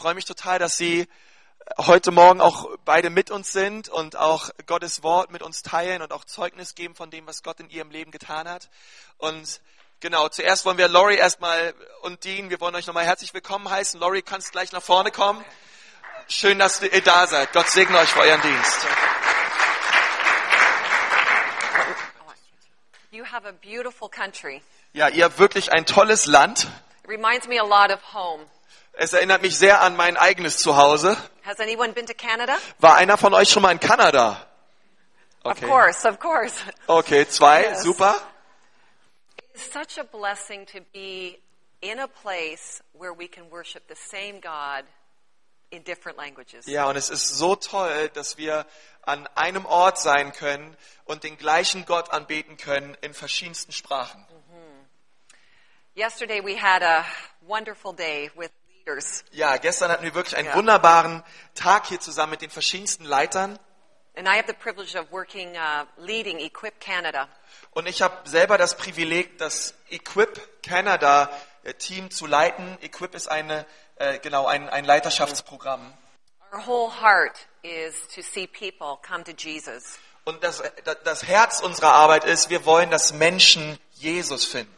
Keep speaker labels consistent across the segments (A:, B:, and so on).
A: freue mich total, dass Sie heute Morgen auch beide mit uns sind und auch Gottes Wort mit uns teilen und auch Zeugnis geben von dem, was Gott in ihrem Leben getan hat. Und genau, zuerst wollen wir Lori erstmal und Dean, wir wollen euch nochmal herzlich willkommen heißen. Lori, kannst gleich nach vorne kommen. Schön, dass ihr da seid. Gott segne euch für euren Dienst.
B: You have a beautiful country.
A: Ja, ihr habt wirklich ein tolles Land.
B: It reminds me a lot of home.
A: Es erinnert mich sehr an mein eigenes Zuhause.
B: Has anyone been to Canada?
A: War einer von euch schon mal in Kanada?
B: Of course, of course.
A: Okay, zwei,
B: Yes.
A: super.
B: It's such a blessing to be in a place where we can worship the same God in different languages.
A: Ja, und es ist so toll, dass wir an einem Ort sein können und den gleichen Gott anbeten können in verschiedensten Sprachen.
B: Yesterday we had a wonderful day with
A: Ja, gestern hatten wir wirklich einen
B: Ja.
A: wunderbaren Tag hier zusammen mit den verschiedensten Leitern.
B: working, uh.
A: Und ich habe selber das Privileg, das Equip Canada äh, Team zu leiten. Equip ist eine, äh, genau, ein, ein Leiterschaftsprogramm.
B: Our whole heart is to see people come to Jesus.
A: Und das, das Herz unserer Arbeit ist, wir wollen, dass Menschen Jesus finden.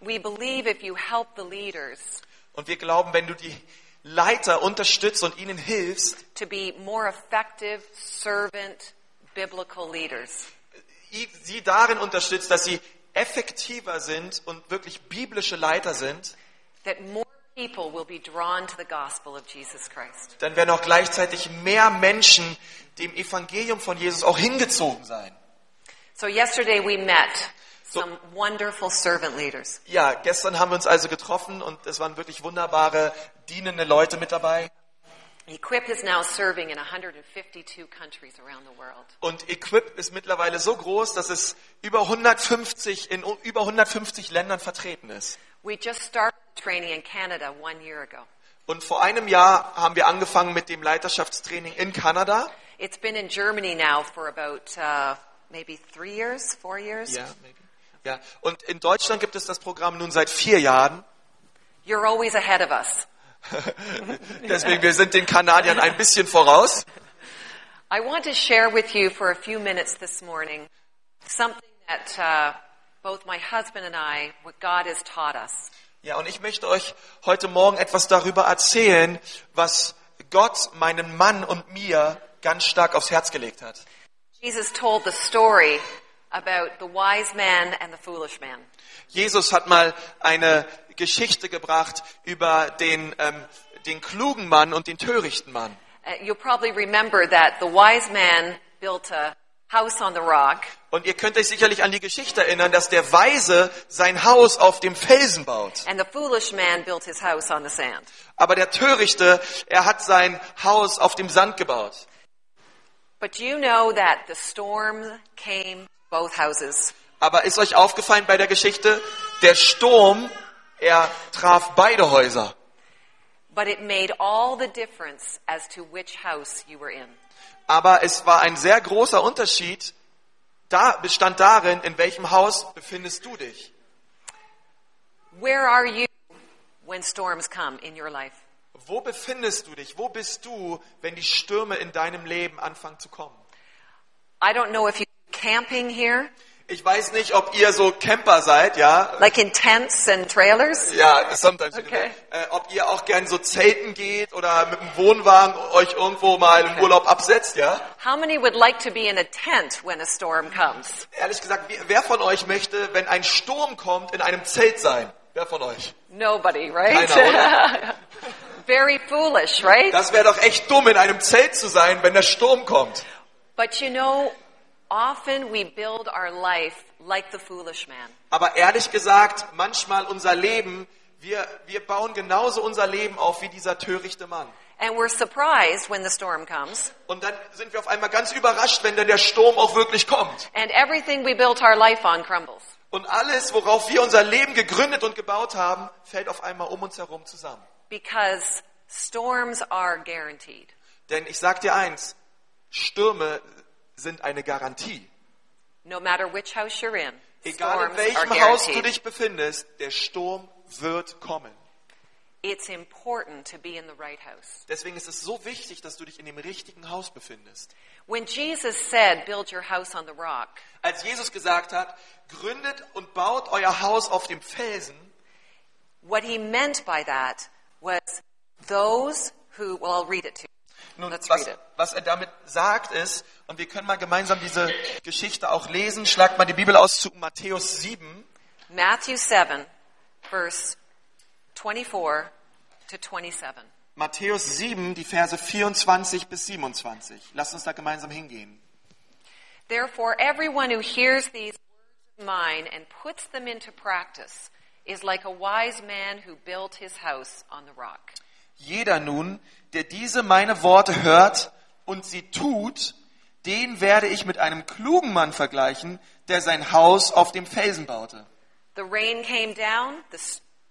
B: We believe if you help the leaders
A: Und wir glauben, wenn du die Leiter unterstützt und ihnen hilfst,
B: to be more effective, servant, biblical leaders,
A: sie darin unterstützt, dass sie effektiver sind und wirklich biblische Leiter sind,
B: that more people will be drawn to the gospel of Jesus Christ.
A: dann werden auch gleichzeitig mehr Menschen dem Evangelium von Jesus auch hingezogen sein.
B: So yesterday we met some wonderful servant leaders.
A: Ja, gestern haben wir uns also getroffen und es waren wirklich wunderbare, dienende Leute mit dabei.
B: Equip is now serving in 152 countries around the world.
A: Und Equip ist mittlerweile so groß, dass es über 150 in über 150 Ländern vertreten ist.
B: We just started training in Canada one year ago.
A: Und vor einem Jahr haben wir angefangen mit dem Leiterschaftstraining in Kanada.
B: It's been in Germany now for about uh, maybe three years, four years.
A: Ja, maybe. Ja. Und in Deutschland gibt es das Programm nun seit vier Jahren.
B: You're always ahead of us.
A: Deswegen, wir sind den Kanadiern ein bisschen voraus.
B: I want to share with you for a few minutes this morning something that uh, both my husband and I, what God has taught us.
A: Ja, und ich möchte euch heute Morgen etwas darüber erzählen, was Gott meinem Mann und mir ganz stark aufs Herz gelegt hat.
B: Jesus told the story about the wise man and the foolish man.
A: Jesus hat mal eine Geschichte gebracht über den, ähm, den klugen Mann und den törichten Mann.
B: Uh, you'll probably remember that the wise man built a house on the rock,
A: Und ihr könnt euch sicherlich an die Geschichte erinnern, dass der Weise sein Haus auf dem Felsen baut.
B: and the foolish man built his house on the sand.
A: Aber der Törichte, er hat sein Haus auf dem Sand gebaut.
B: But you know that the storm came both houses.
A: Aber ist euch aufgefallen bei der Geschichte, der Sturm, er traf beide Häuser.
B: But it made all the difference as to which house you were in.
A: Aber es war ein sehr großer Unterschied, da bestand darin, in welchem Haus befindest du dich.
B: Where are you when storms come in your life?
A: Wo befindest du dich? Wo bist du, wenn die Stürme in deinem Leben anfangen zu kommen?
B: I don't know if you camping here,
A: Ich weiß nicht, ob ihr so Camper seid, ja?
B: like in tents and trailers.
A: Ja, sometimes.
B: Okay.
A: Äh, ob ihr auch gern so Zelten geht oder mit dem Wohnwagen euch irgendwo mal im Urlaub absetzt, ja?
B: How many would like to be in a tent when a storm comes?
A: Ehrlich gesagt, wer von euch möchte, wenn ein Sturm kommt, in einem Zelt sein? Wer von euch?
B: Nobody, right?
A: Keiner,
B: Very foolish, right?
A: Das wäre doch echt dumm, in einem Zelt zu sein, wenn der Sturm kommt.
B: But you know, often we build our life like the foolish man.
A: Aber ehrlich gesagt, manchmal unser Leben, wir, wir bauen genauso unser Leben auf wie dieser törichte Mann.
B: And we're surprised when the storm comes.
A: Und dann sind wir auf einmal ganz überrascht, wenn dann der Sturm auch wirklich kommt.
B: And everything we built our life on crumbles.
A: Und alles, worauf wir unser Leben gegründet und gebaut haben, fällt auf einmal um uns herum zusammen.
B: Because storms are guaranteed.
A: Denn ich sag dir eins, Stürme sind eine Garantie.
B: No matter which house you're in,
A: Egal in welchem Haus du dich befindest, der Sturm wird kommen.
B: it's important to be in the right house.
A: Deswegen ist es so wichtig, dass du dich in dem richtigen Haus befindest.
B: When Jesus said, Build your house on the rock,
A: Als Jesus gesagt hat, gründet und baut euer Haus auf dem Felsen,
B: what he meant by that was those who, well, I'll read it to you.
A: Nun, was, was er damit sagt ist, und wir können mal gemeinsam diese Geschichte auch lesen, schlagt mal die Bibel aus zu Matthäus 7.
B: Matthew 7, verse 24 to 27.
A: Matthäus 7, die Verse 24 bis 27. Lasst uns da gemeinsam hingehen.
B: Therefore, everyone who hears these words of mine and puts them into practice is like a wise man who built his house on the rock.
A: Jeder nun, der diese meine Worte hört und sie tut, den werde ich mit einem klugen Mann vergleichen, der sein Haus auf dem Felsen baute.
B: The rain came down, the,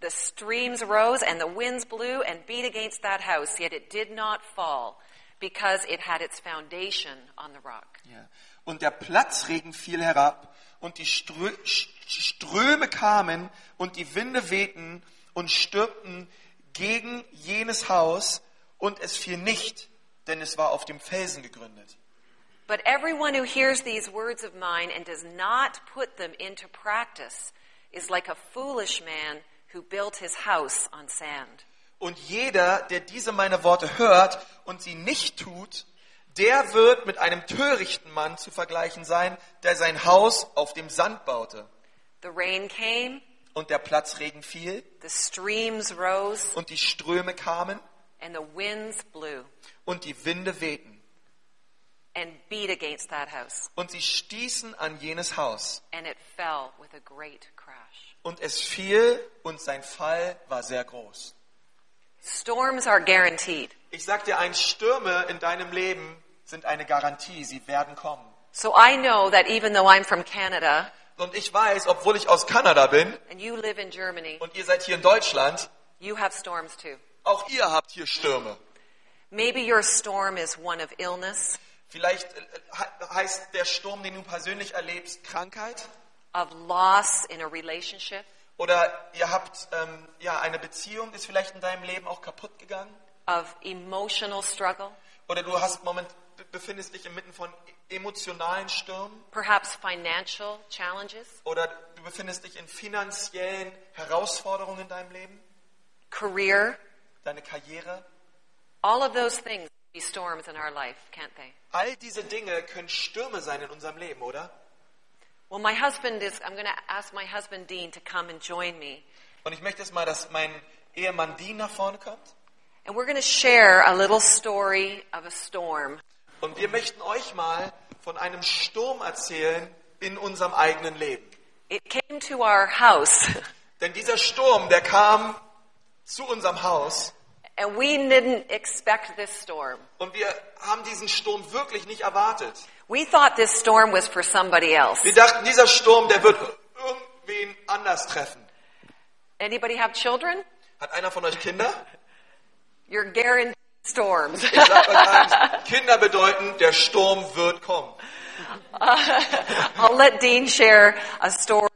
B: the streams rose, and the winds blew and beat against that house, yet it did not fall, because it had its foundation on the rock.
A: Ja. Und der Platzregen fiel herab und die Strö Ströme kamen und die Winde wehten und stürmten gegen jenes Haus und es fiel nicht, denn es war auf dem Felsen gegründet.
B: But everyone who hears these words of mine and does not put them into practice is like a foolish man who built his house on sand.
A: Und jeder, der diese meine Worte hört und sie nicht tut, der wird mit einem törichten Mann zu vergleichen sein, der sein Haus auf dem Sand baute.
B: The rain came,
A: Und der Platzregen fiel
B: the streams rose,
A: und die Ströme kamen
B: and the winds blew
A: und die Winde wehten.
B: and beat against that house,
A: Und sie stießen an jenes Haus.
B: and it fell with a great crash.
A: Und es fiel und sein Fall war sehr groß.
B: Storms are guaranteed.
A: Ich sag dir eins, Stürme in deinem Leben sind eine Garantie, sie werden kommen.
B: So I know that even though I'm from Canada
A: Und ich weiß, obwohl ich aus Kanada bin
B: and you live in Germany,
A: und ihr seid hier in Deutschland,
B: you have storms too.
A: Auch ihr habt hier Stürme.
B: Maybe your storm is one of illness,
A: Vielleicht äh, he- heißt der Sturm, den du persönlich erlebst, Krankheit.
B: of loss in a relationship,
A: Oder ihr habt ähm, ja eine Beziehung, ist vielleicht in deinem Leben auch kaputt gegangen.
B: of emotional struggle,
A: Oder du hast Moment be- befindest dich inmitten von emotionalen Stürmen.
B: perhaps financial challenges,
A: Oder du befindest dich in finanziellen Herausforderungen in deinem Leben,
B: career.
A: Deine Karriere.
B: All of those things be storms in our life, can't they?
A: All diese Dinge können Stürme sein in unserem Leben, oder?
B: Well, my husband is, I'm going to ask my husband Dean to come and join me.
A: Und ich möchte jetzt mal, dass mein Ehemann Dean nach vorne kommt.
B: And we're going to share a little story of a storm
A: Und wir möchten euch mal von einem Sturm erzählen in unserem eigenen Leben.
B: It came to our house,
A: Denn dieser Sturm, der kam zu unserem Haus
B: and we didn't expect this storm.
A: und wir haben diesen Sturm wirklich nicht erwartet.
B: We thought this storm was for somebody else.
A: Wir dachten, dieser Sturm, der wird irgendwen anders treffen.
B: Anybody have children?
A: Hat einer von euch Kinder?
B: You're guaranteed storms.
A: Ich sag eins, Kinder bedeuten, der Sturm wird kommen.
B: I'll let Dean share a story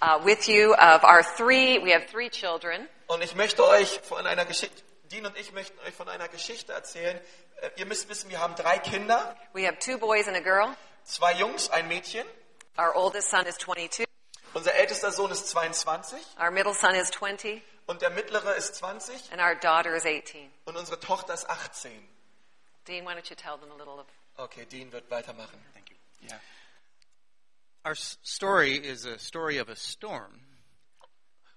B: uh, with you of our three. We have three children.
A: Und ich möchte euch von einer Geschichte, Dean und ich möchten euch von einer Geschichte erzählen. Äh, Ihr müsst wissen, wir haben drei Kinder,
B: We have two boys and a girl.
A: zwei Jungs, ein Mädchen.
B: Our oldest son is 22.
A: Unser ältester Sohn ist 22
B: Our middle son is 20,
A: und der mittlere ist 20
B: and our daughter is 18.
A: und unsere Tochter ist 18.
B: Dean, why don't you tell them a little of
A: Okay, Dean wird weitermachen.
C: Thank you.
A: Ja.
C: Our story is a story of a storm,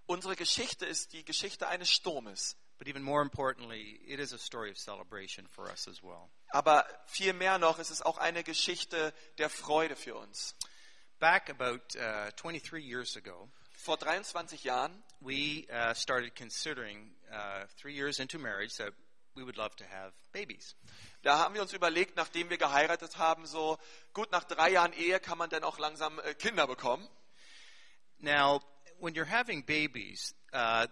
A: Unsere Geschichte ist die Geschichte eines Sturmes.
C: but even more importantly, it is a story of celebration for us as well.
A: Aber viel mehr noch, es ist auch eine Geschichte der Freude für uns.
C: Back about uh, 23 years ago,
A: Vor 23 Jahren
C: we uh, started considering, uh, three years into marriage, that we would love to have babies.
A: Da haben wir uns überlegt, nachdem wir geheiratet haben, so gut nach drei Jahren Ehe kann man dann auch langsam äh, Kinder bekommen.
C: Now, when you're having babies, uh,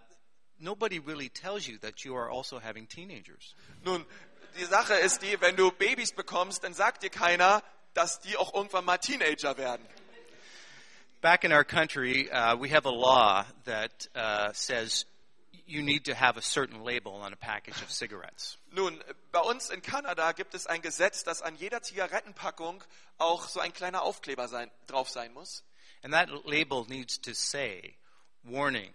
C: nobody really tells you that you are also having teenagers.
A: Nun, die Sache ist die, wenn du Babys bekommst, dann sagt dir keiner, dass die auch irgendwann mal Teenager werden.
C: Back in our country, uh, we have a law that uh, says you need to have a certain label on a package of cigarettes.
A: Nun, bei uns in Kanada gibt es ein Gesetz, dass an jeder Zigarettenpackung auch so ein kleiner Aufkleber sein, drauf sein muss.
C: And that label needs to say, warning,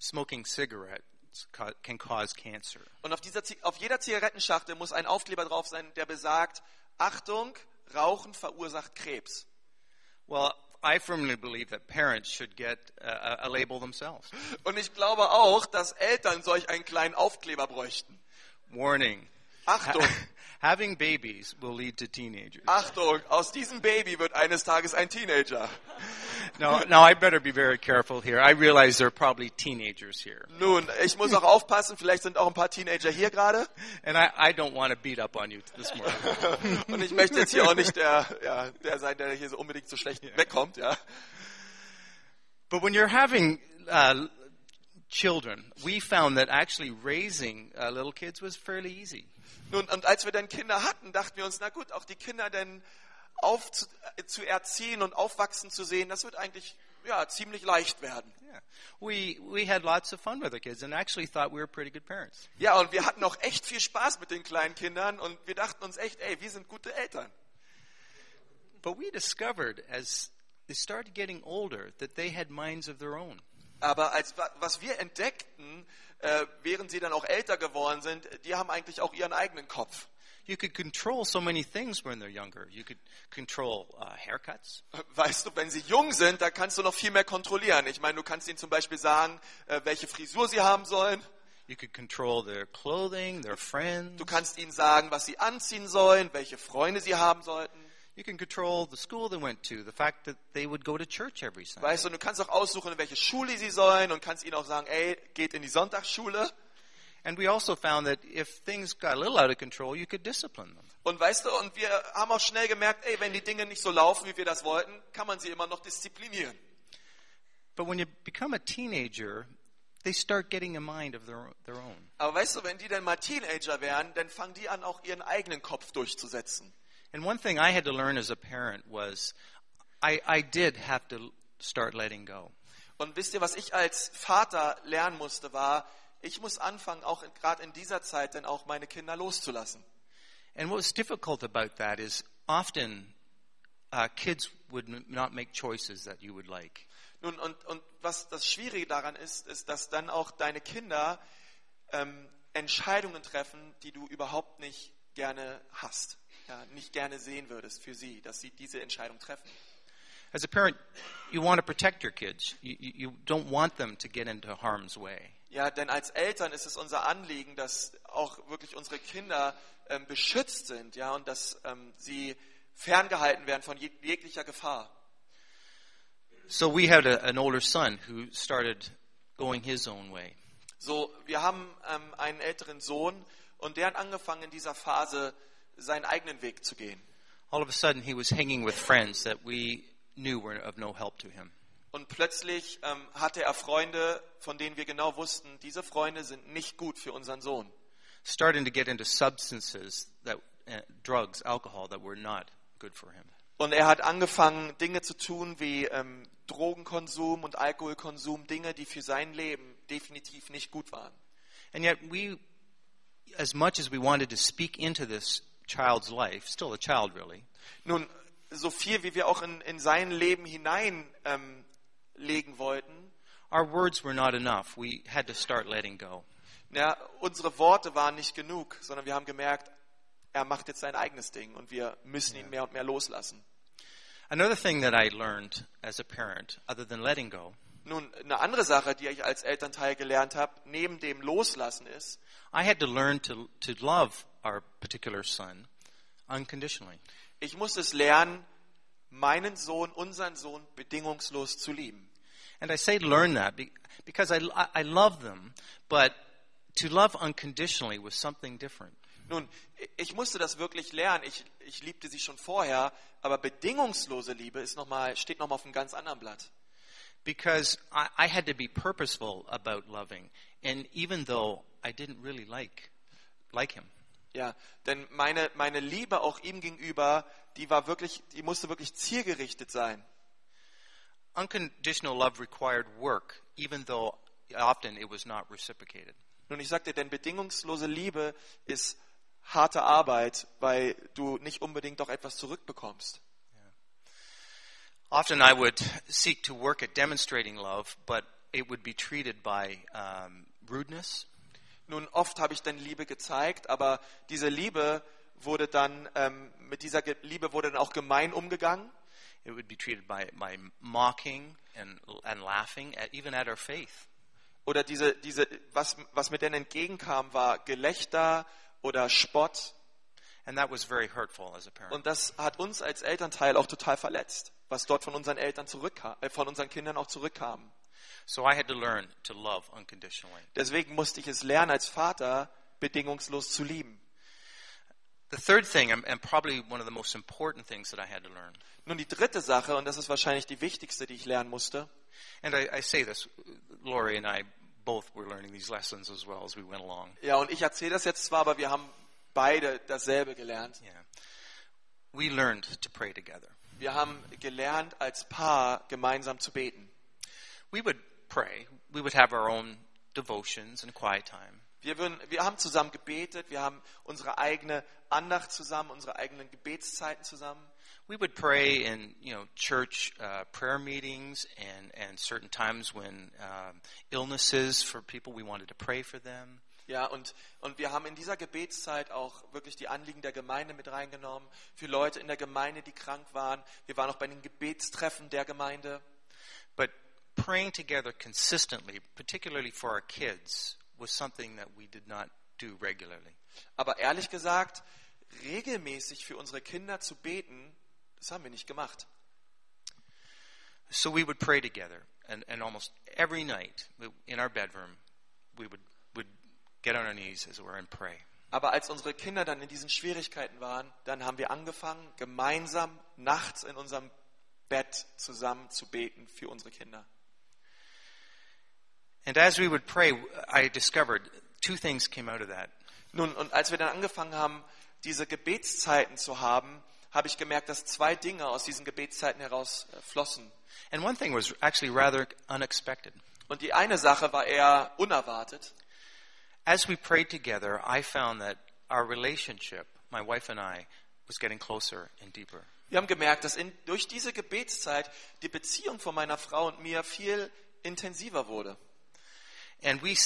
C: smoking cigarettes ca- can cause cancer.
A: Und auf, dieser, auf jeder Zigarettenschachtel muss ein Aufkleber drauf sein, der besagt, Achtung, Rauchen verursacht Krebs.
C: Well, I firmly believe that parents should get a, a label themselves.
A: Und ich glaube auch, dass Eltern solch einen kleinen Aufkleber bräuchten.
C: Warning.
A: Achtung,
C: Having babies will lead to teenagers.
A: Achtung, aus diesem Baby wird eines Tages ein Teenager.
C: Now, now I better be very careful here. I realize there are probably teenagers here.
A: Nun, ich muss auch aufpassen, vielleicht sind auch ein paar Teenager hier gerade.
C: And I, I don't want to beat up on you this morning.
A: Und ich möchte jetzt hier auch nicht der, ja, der sein, der hier so unbedingt so schlecht wegkommt, ja.
C: But when you're having uh, children, we found that actually raising uh, little kids was fairly easy.
A: Nun, und als wir dann Kinder hatten, dachten wir uns, na gut, auch die Kinder dann auf zu, äh, zu erziehen und aufwachsen zu sehen, das wird eigentlich, ja, ziemlich leicht werden.
C: Yeah. We, we had lots of fun with the kids and actually thought we were pretty good parents.
A: Ja, und wir hatten auch echt viel Spaß mit den kleinen Kindern und wir dachten uns echt, ey, wir sind gute Eltern.
C: But we discovered as they started getting older that they had minds of their own.
A: Aber als wa- was wir entdeckten, äh, während sie dann auch älter geworden sind, die haben eigentlich auch ihren eigenen Kopf.
C: You could control so many things when they're younger. You could control uh, haircuts.
A: Weißt du, wenn sie jung sind, da kannst du noch viel mehr kontrollieren. Ich meine, du kannst ihnen zum Beispiel sagen, äh, welche Frisur sie haben sollen.
C: You could control their clothing, their friends.
A: Du kannst ihnen sagen, was sie anziehen sollen, welche Freunde sie haben sollten.
C: You can control the school they went to, the fact that they would go to church every Sunday.
A: Weißt du, du kannst auch aussuchen, in welche Schule sie sollen und kannst ihnen auch sagen, ey, geht in die Sonntagsschule.
C: And we also found that if things got a little out of control, you could discipline them.
A: Und weißt du, und wir haben auch schnell gemerkt, ey, wenn die Dinge nicht so laufen, wie wir das wollten, kann man sie immer noch disziplinieren.
C: But when you become a teenager, they start getting a mind of their, their own.
A: Aber weißt du, wenn die dann mal Teenager werden, dann fangen die an, auch ihren eigenen Kopf durchzusetzen.
C: And one thing I had to learn as a parent was I, I did have to start letting go.
A: Und wisst ihr, was ich als Vater lernen musste, war, ich muss anfangen, auch gerade in dieser Zeit dann auch meine Kinder loszulassen.
C: And what was difficult about that is often uh, kids would not make choices that you would like.
A: Nun, und, und was das Schwierige daran ist, ist, dass dann auch deine Kinder ähm, Entscheidungen treffen, die du überhaupt nicht gerne hast, ja, nicht gerne sehen würdest für sie, dass sie diese Entscheidung treffen.
C: As a parent, you want to protect your kids. You, you, don't want them to get into harm's way.
A: Ja, denn als Eltern ist es unser Anliegen, dass auch wirklich unsere Kinder ähm, beschützt sind, ja, und dass ähm, sie ferngehalten werden von jeg jeglicher Gefahr.
C: So we had a, an older son who started going his own way.
A: So, wir haben ähm, einen älteren Sohn und der hat angefangen in dieser Phase seinen eigenen Weg zu gehen.
C: All of a sudden, he was hanging with friends that we knew were of no help to him.
A: Und plötzlich ähm, hatte er Freunde, von denen wir genau wussten, diese Freunde sind nicht gut für unseren Sohn.
C: Starting to get into substances that uh, drugs, alcohol that were not good for him.
A: Und er hat angefangen, Dinge zu tun wie ähm, Drogenkonsum und Alkoholkonsum, Dinge, die für sein Leben definitiv nicht gut waren.
C: And yet, we, as much as we wanted to speak into this child's life, still a child really,
A: Nun, so viel wie wir auch in, in sein Leben hinein ähm, legen wollten,
C: our words were not enough. We had to start letting go.
A: ja, unsere Worte waren nicht genug, sondern wir haben gemerkt, er macht jetzt sein eigenes Ding und wir müssen ihn mehr und mehr loslassen.
C: Another thing that I learned as a parent, other than letting go,
A: Nun, eine andere Sache, die ich als Elternteil gelernt habe, neben dem Loslassen ist,
C: I had to learn to, to love our particular son unconditionally.
A: ich muss es lernen, meinen Sohn, unseren Sohn bedingungslos zu lieben.
C: And I say learn that be- because I, I love them, but to love unconditionally was something different.
A: Nun, ich musste das wirklich lernen. Ich, ich liebte sie schon vorher, aber bedingungslose Liebe ist noch mal, steht nochmal auf einem ganz anderen Blatt.
C: Because I, I had to be purposeful about loving, and even though I didn't really like like him,
A: Ja, denn meine, meine Liebe auch ihm gegenüber, die war wirklich, die musste wirklich zielgerichtet sein.
C: unconditional love required work, even though often it was not reciprocated.
A: Nun, ich sagte, denn bedingungslose Liebe ist harte Arbeit, weil du nicht unbedingt doch etwas zurückbekommst.
C: Often I would seek to work at demonstrating love, but it would be treated by um, rudeness.
A: Nun, oft habe ich dann Liebe gezeigt, aber diese Liebe wurde dann, ähm, mit dieser Liebe wurde dann auch gemein umgegangen.
C: It would be treated by, by mocking and, and laughing, at, even at our faith.
A: Oder diese, diese, was, was mir denn entgegenkam, war Gelächter oder Spott.
C: And that was very hurtful as a parent.
A: Und das hat uns als Elternteil auch total verletzt, was dort von unseren Eltern zurückkam, äh, von unseren Kindern auch zurückkam.
C: So I had to learn to love unconditionally.
A: Deswegen musste ich es lernen, als Vater bedingungslos zu lieben.
C: The third thing, and, probably one of the most important things that I had to learn,
A: Nun die dritte Sache, und das ist wahrscheinlich die wichtigste, die ich lernen musste.
C: and I, I say this, Lori and I both were learning these lessons as well as we went along.
A: Ja, und ich erzähle das jetzt zwar, aber wir haben beide dasselbe gelernt.
C: Yeah. We learned to pray together.
A: Wir haben gelernt, als Paar gemeinsam zu beten.
C: We would pray. We would have our own devotions and quiet time.
A: Wir, würden, wir haben zusammen gebetet, wir haben unsere eigene Andacht zusammen, unsere eigenen Gebetszeiten zusammen.
C: We would pray in, you know, church uh, prayer meetings and, and certain times when um, illnesses for people, we wanted to pray for them.
A: Ja, und, und wir haben in dieser Gebetszeit auch wirklich die Anliegen der Gemeinde mit reingenommen, für Leute in der Gemeinde, die krank waren. Wir waren auch bei den Gebetstreffen der Gemeinde.
C: But praying together consistently, particularly for our kids, was something that we did not do regularly.
A: Aber ehrlich gesagt, regelmäßig für unsere Kinder zu beten, das haben wir nicht gemacht.
C: So we would pray together, and, and almost every night in our bedroom, we would, would get on our knees, as it were, and pray.
A: Aber als unsere Kinder dann in diesen Schwierigkeiten waren, dann haben wir angefangen, gemeinsam nachts in unserem Bett zusammen zu beten für unsere Kinder.
C: And as we would pray, I discovered two things came out of that.
A: Nun, und als wir dann angefangen haben, diese Gebetszeiten zu haben, habe ich gemerkt, dass zwei Dinge aus diesen Gebetszeiten heraus äh, flossen.
C: And one thing was actually rather unexpected.
A: Und die eine Sache war eher unerwartet.
C: As we prayed together, I found that our relationship, my wife and I, was getting closer and deeper.
A: Wir haben gemerkt, dass in, durch diese Gebetszeit die Beziehung von meiner Frau und mir viel intensiver wurde.
C: And we,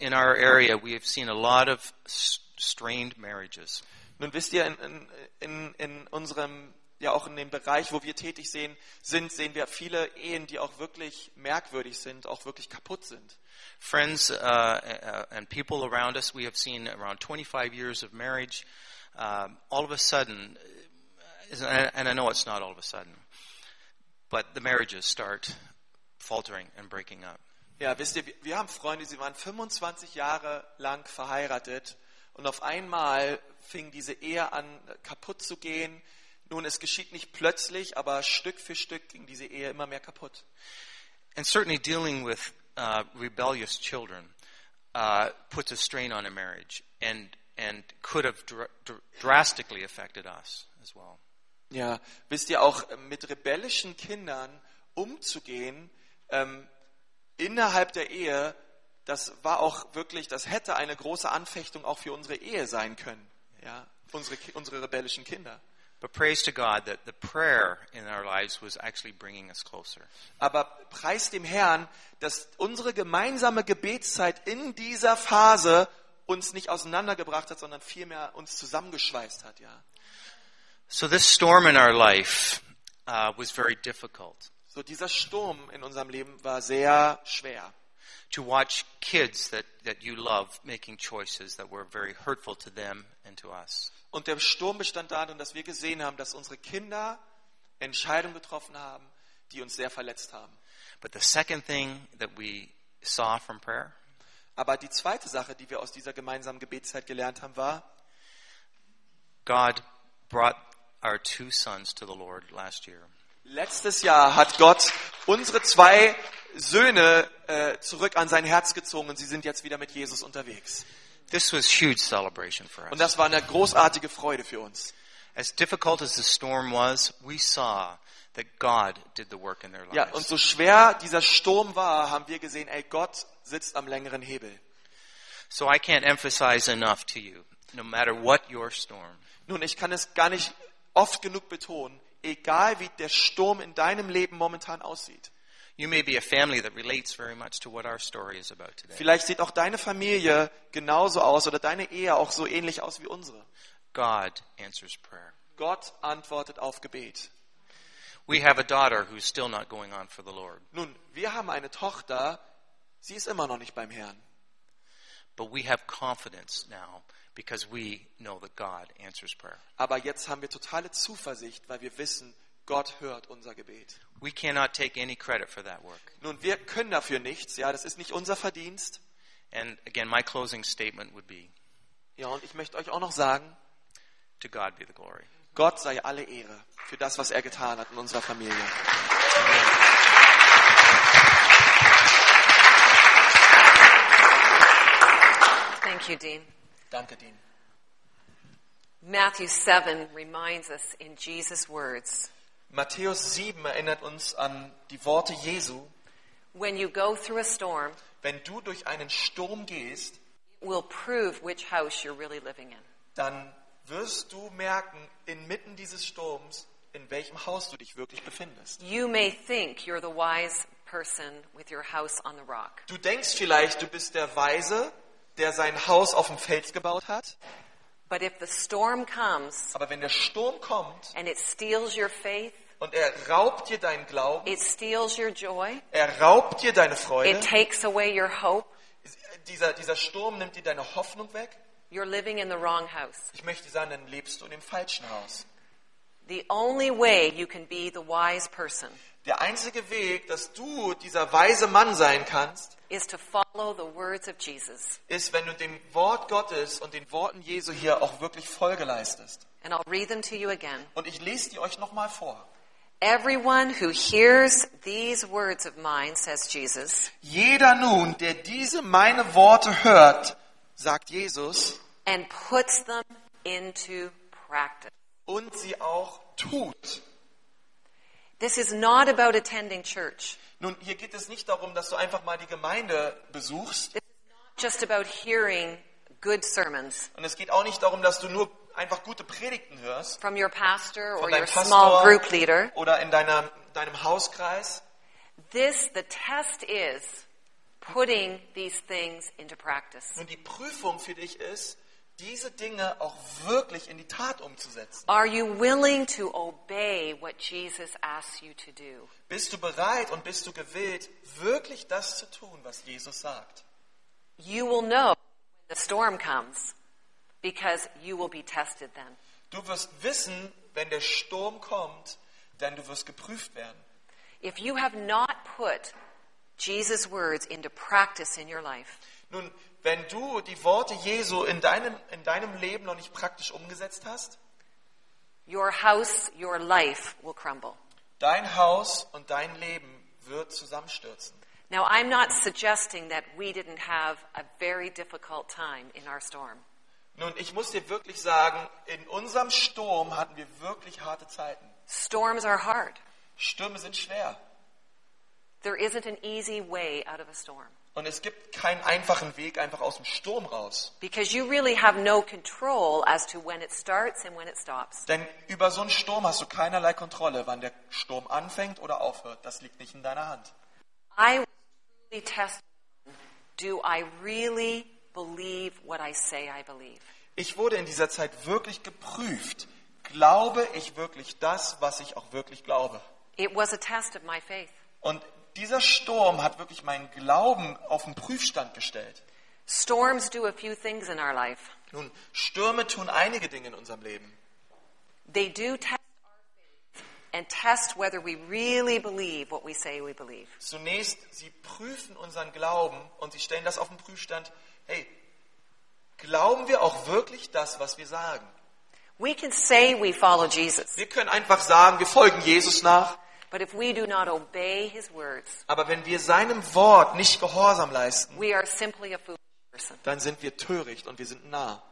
C: in our area, we have seen a lot of strained marriages.
A: Nun wisst ihr, in, in, in unserem, ja auch in dem Bereich, wo wir tätig sehen, sind, sehen wir viele Ehen, die auch wirklich merkwürdig sind, auch wirklich kaputt sind.
C: Friends uh, uh, and people around us, we have seen around 25 years of marriage. Um, all of a sudden, and I know it's not all of a sudden, but the marriages start faltering and breaking up.
A: Ja, wisst ihr, wir haben Freunde, sie waren 25 Jahre lang verheiratet und auf einmal fing diese Ehe an kaputt zu gehen. Nun, es geschieht nicht plötzlich, aber Stück für Stück ging diese Ehe immer mehr kaputt.
C: And certainly dealing with uh, rebellious children uh, puts a strain on a marriage and, and could have dr dr drastically affected us as well.
A: Ja, wisst ihr auch, mit rebellischen Kindern umzugehen, ähm, innerhalb der Ehe, das war auch wirklich, das hätte eine große Anfechtung auch für unsere Ehe sein können. Ja, unsere, unsere rebellischen Kinder.
C: But praise to God that the prayer in our lives was actually bringing us closer.
A: Aber preis dem Herrn, dass unsere gemeinsame Gebetszeit in dieser Phase uns nicht auseinandergebracht hat, sondern vielmehr uns zusammengeschweißt hat, ja.
C: So this storm in our life uh, was very difficult.
A: So dieser Sturm in unserem Leben war sehr schwer.
C: To watch kids that, that you love making choices that were very hurtful to them and to us.
A: Und der Sturm bestand darin, dass wir gesehen haben, dass unsere Kinder Entscheidungen getroffen haben, die uns sehr verletzt haben.
C: But the second thing that we saw from prayer
A: Aber die zweite Sache, die wir aus dieser gemeinsamen Gebetszeit gelernt haben, war,
C: God brought our two sons to the Lord last year.
A: Letztes Jahr hat Gott unsere zwei Söhne äh, zurück an sein Herz gezogen und sie sind jetzt wieder mit Jesus unterwegs.
C: This was huge celebration for
A: Und
C: us.
A: das war eine großartige Freude für uns.
C: As difficult as the storm was, we saw that God did the work in their
A: Ja,
C: lives.
A: und so schwer dieser Sturm war, haben wir gesehen, ey, Gott sitzt am längeren Hebel.
C: So I can't emphasize enough to you, no matter what your storm,
A: Nun, ich kann es gar nicht oft genug betonen, egal wie der Sturm in deinem Leben momentan aussieht.
C: you may be a family that relates very much to what our story is about today.
A: Vielleicht sieht auch deine Familie genauso aus oder deine Ehe auch so ähnlich aus wie unsere.
C: God answers prayer.
A: Gott antwortet auf Gebet.
C: We have a daughter who's still not going on for the Lord,
A: Nun, wir haben eine Tochter, sie ist immer noch nicht beim Herrn.
C: but we have confidence now because we know that God answers prayer.
A: Aber jetzt haben wir totale Zuversicht, weil wir wissen, Gott hört unser Gebet.
C: We cannot take any credit for that work.
A: Nun, wir können dafür nichts, ja, das ist nicht unser Verdienst.
C: And again, my closing statement would be
A: Ja, und ich möchte euch auch noch sagen,
C: to God be the glory.
A: Gott sei alle Ehre für das, was er getan hat in unserer Familie.
B: Thank you, Dean.
A: Danke, Dean.
B: Matthew 7 reminds us in Jesus' words
A: Matthäus 7 erinnert uns an die Worte Jesu.
B: when you go through a storm,
A: Wenn du durch einen Sturm gehst,
B: will prove which house you're really living in.
A: dann wirst du merken, inmitten dieses Sturms, in welchem Haus du dich wirklich befindest.
B: You may think you're the wise person with your house on the rock,
A: Du denkst vielleicht, du bist der Weise, der sein Haus auf dem Fels gebaut hat,
B: but if the storm comes
A: aber wenn der Sturm kommt
B: and it steals your faith,
A: und er raubt dir deinen Glauben,
B: it steals your joy,
A: er raubt dir deine Freude,
B: it takes away your hope,
A: dieser, dieser Sturm nimmt dir deine Hoffnung weg,
B: you're living in the wrong house.
A: ich möchte sagen, dann lebst du in dem falschen Haus.
B: The only way you can be the wise person
A: Der einzige Weg, dass du dieser weise Mann sein kannst,
B: is to follow the words of Jesus.
A: ist, wenn du dem Wort Gottes und den Worten Jesu hier auch wirklich Folge leistest.
B: And I'll read them to you again.
A: Und ich lese die euch nochmal vor.
B: Everyone who hears these words of mine, says Jesus,
A: Jeder nun, der diese meine Worte hört, sagt Jesus,
B: and puts them into practice.
A: und sie auch tut.
B: This is not about attending church,
A: Nun, hier geht es nicht darum, dass du einfach mal die Gemeinde besuchst.
B: just about hearing good sermons
A: Und es geht auch nicht darum, dass du nur einfach gute Predigten hörst.
B: from your pastor or your
A: deinem
B: small
A: Pastor
B: group leader.
A: oder in deiner, deinem Hauskreis.
B: This, the test is putting these things into practice.
A: Nun, die Prüfung für dich ist, diese Dinge auch wirklich in die Tat umzusetzen.
B: Are you willing to obey what Jesus asks you to do?
A: Bist du bereit und bist du gewillt, wirklich das zu tun, was Jesus sagt?
B: You will know when the storm comes because you will be tested then.
A: Du wirst wissen, wenn der Sturm kommt, denn du wirst geprüft werden.
B: If you have not put Jesus' words into practice in your life,
A: Nun, wenn du die Worte Jesu in deinem, in deinem Leben noch nicht praktisch umgesetzt hast,
B: your house, your life will crumble.
A: dein Haus und dein Leben wird zusammenstürzen.
B: Now, I'm not suggesting that we didn't have a very difficult time in our storm.
A: Nun, ich muss dir wirklich sagen, in unserem Sturm hatten wir wirklich harte Zeiten.
B: Storms are hard.
A: Stürme sind schwer.
B: There isn't an easy way out of a storm
A: Und es gibt keinen einfachen Weg einfach aus dem Sturm raus.
B: because you really have no control as to when it starts and when it stops.
A: Denn über so einen Sturm hast du keinerlei Kontrolle, wann der Sturm anfängt oder aufhört. Das liegt nicht in deiner Hand.
B: I was truly tested. Do I really believe what I say I believe?
A: Ich wurde in dieser Zeit wirklich geprüft. Glaube ich wirklich das, was ich auch wirklich glaube?
B: It was a test of my faith.
A: Und dieser Sturm hat wirklich meinen Glauben auf den Prüfstand gestellt.
B: Storms do a few things in our life.
A: Nun, Stürme tun einige Dinge in unserem Leben.
B: They do test our faith and test whether we really believe what we say we believe.
A: Zunächst, sie prüfen unseren Glauben und sie stellen das auf den Prüfstand. Hey, glauben wir auch wirklich das, was wir sagen?
B: We can say we follow Jesus,
A: Wir können einfach sagen, wir folgen Jesus nach,
B: but if we do not obey his words,
A: aber wenn wir seinem Wort nicht Gehorsam leisten,
B: we are simply a foolish person.
A: dann sind wir töricht und wir sind nah.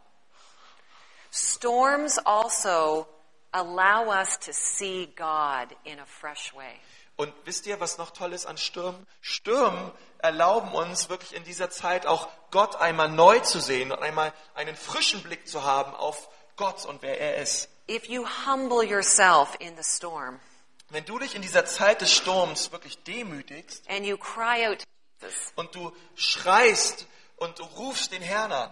B: Storms also allow us to see God in a fresh way.
A: Und wisst ihr, was noch toll ist an Stürmen? Stürmen erlauben uns wirklich in dieser Zeit auch Gott einmal neu zu sehen und einmal einen frischen Blick zu haben auf Gott und wer er ist.
B: If you humble yourself in the storm
A: Wenn du dich in dieser Zeit des Sturms wirklich demütigst
B: and you cry out
A: und du schreist und du rufst den Herrn an,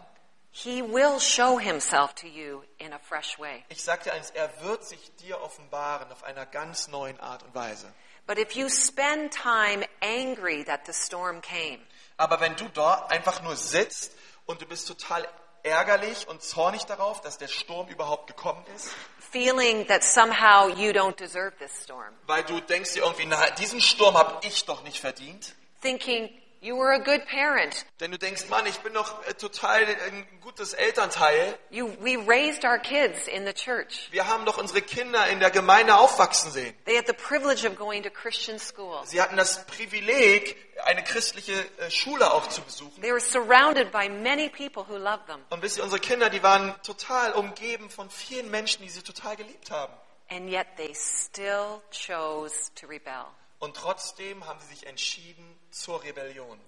B: He will show Himself to you in a fresh way.
A: ich sag dir eins, er wird sich dir offenbaren auf einer ganz neuen Art und Weise.
B: But if you spend time angry that the storm came,
A: Aber wenn du dort einfach nur sitzt und du bist total ärgerlich und zornig darauf, dass der Sturm überhaupt gekommen ist,
B: feeling that somehow you don't deserve this storm,
A: weil du denkst dir irgendwie, na, diesen Sturm habe ich doch nicht verdient,
B: thinking you were a good parent,
A: denn du denkst, Mann, ich bin doch äh, total ein gutes Elternteil,
B: you, we raised our kids in the church.
A: wir haben doch unsere Kinder in der Gemeinde aufwachsen sehen.
B: They had the privilege of going to Christian school.
A: Sie hatten das Privileg, eine christliche äh, Schule auch zu besuchen.
B: They were surrounded by many people who loved them.
A: Und wisst ihr, unsere Kinder, die waren total umgeben von vielen Menschen, die sie total geliebt haben.
B: And yet they still chose to rebel.
A: Und trotzdem haben sie sich entschieden zur Rebellion.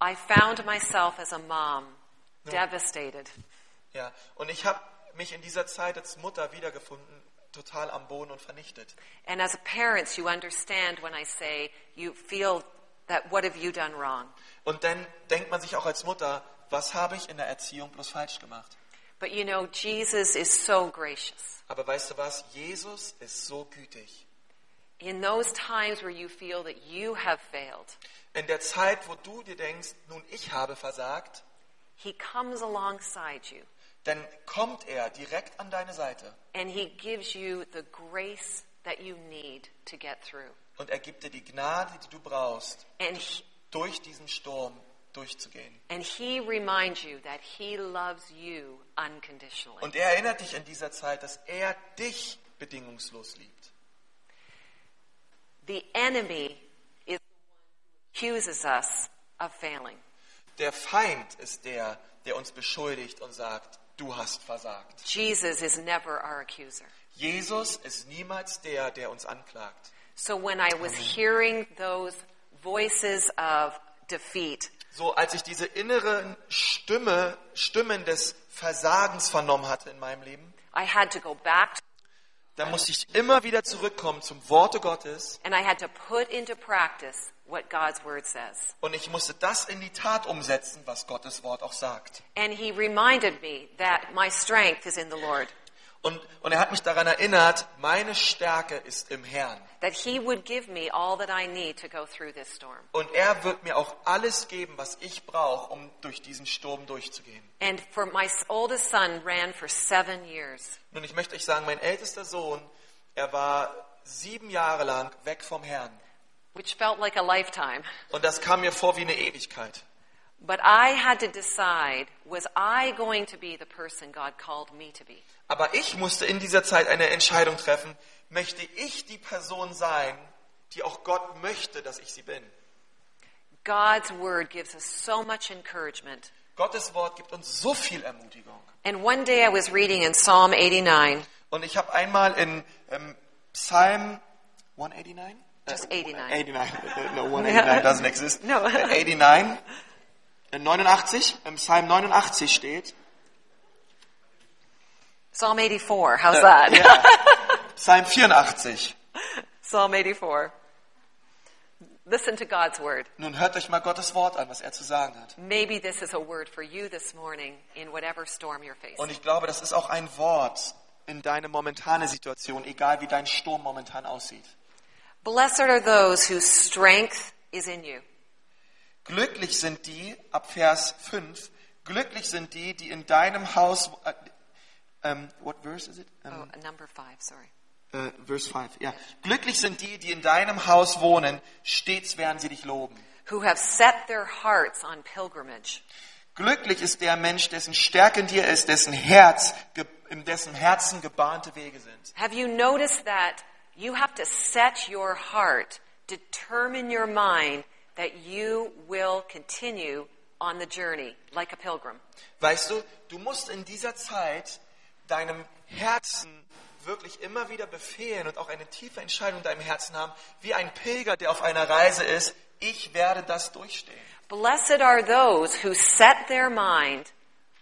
B: I found myself as a mom devastated.
A: Ja, und ich habe mich in dieser Zeit als Mutter wiedergefunden, total am Boden und vernichtet.
B: And as parents, you understand when I say you feel that what have you done wrong?
A: Und dann denkt man sich auch als Mutter, was habe ich in der Erziehung bloß falsch gemacht?
B: But you know, Jesus is so gracious.
A: Aber weißt du was? Jesus ist so gütig.
B: In those times where you feel that you have failed,
A: In der Zeit, wo du dir denkst, nun ich habe versagt,
B: He comes alongside you
A: dann kommt er direkt an deine Seite
B: and He gives you the grace that you need to get through.
A: und er gibt dir die Gnade, die du brauchst,
B: he,
A: durch diesen Sturm durchzugehen.
B: and he reminds you that He loves you unconditionally.
A: Und er erinnert dich in dieser Zeit, dass er dich bedingungslos liebt.
B: The enemy is the one who accuses us of failing.
A: Der Feind ist der, der uns beschuldigt und sagt, du hast versagt.
B: Jesus is never our accuser.
A: Jesus ist niemals der, der uns anklagt.
B: So when I was hearing those voices of defeat,
A: So, als ich diese inneren Stimme, Stimmen des Versagens vernommen hatte in meinem Leben,
B: I had to go back to,
A: da musste ich immer wieder zurückkommen zum Worte Gottes
B: and I had to put into practice what God's word says.
A: und ich musste das in die Tat umsetzen, was Gottes Wort auch sagt.
B: And he reminded me that my strength is in the Lord,
A: Und, und er hat mich daran erinnert, meine Stärke ist im Herrn.
B: that he would give me all that I need to go through this storm.
A: Und er wird mir auch alles geben, was ich brauche, um durch diesen Sturm durchzugehen.
B: And for my oldest son ran for seven years.
A: Nun, ich möchte euch sagen, mein ältester Sohn, er war sieben Jahre lang weg vom Herrn.
B: which felt like a lifetime.
A: Und das kam mir vor wie eine Ewigkeit.
B: But I had to decide was I going to be the person God called me to be?
A: Aber ich musste in dieser Zeit eine Entscheidung treffen. Möchte ich die Person sein, die auch Gott möchte, dass ich sie bin?
B: God's word gives us so much encouragement.
A: Gottes Wort gibt uns so viel Ermutigung.
B: And one day I was reading in Psalm 89,
A: Und ich habe einmal in ähm, Psalm 189?
B: Just
A: Äh,
B: 89.
A: 89. No, 189 doesn't exist.
B: No.
A: Äh, 89. äh, 89. Im Psalm 89 steht.
B: Psalm 84, how's
A: Äh,
B: that?
A: ja, Psalm 84.
B: Psalm 84. Listen to God's word.
A: Nun hört euch mal Gottes Wort an, was er zu sagen hat.
B: Maybe this is a word for you this morning in whatever storm you're
A: Und
B: facing.
A: ich glaube, das ist auch ein Wort in deine momentane Situation, egal wie dein Sturm momentan aussieht.
B: Blessed are those whose strength is in you.
A: Glücklich sind die, ab Vers 5, glücklich sind die, die in deinem Haus, äh, ähm, what verse is it?
B: Oh,
A: Ähm,
B: number five, sorry.
A: äh, Verse 5, ja. Glücklich sind die, die in deinem Haus wohnen, stets werden sie dich loben.
B: Who have set their hearts on pilgrimage.
A: Glücklich ist der Mensch, dessen Stärke in dir ist, dessen Herz, in dessen Herzen gebahnte Wege sind.
B: Have you noticed that you have to set your heart, determine your mind that you will continue on the journey like a pilgrim?
A: Weißt du, du musst in dieser Zeit deinem Herzen wirklich immer wieder befehlen und auch eine tiefe Entscheidung in deinem Herzen haben, wie ein Pilger, der auf einer Reise ist, ich werde das durchstehen.
B: Blessed are those who set their mind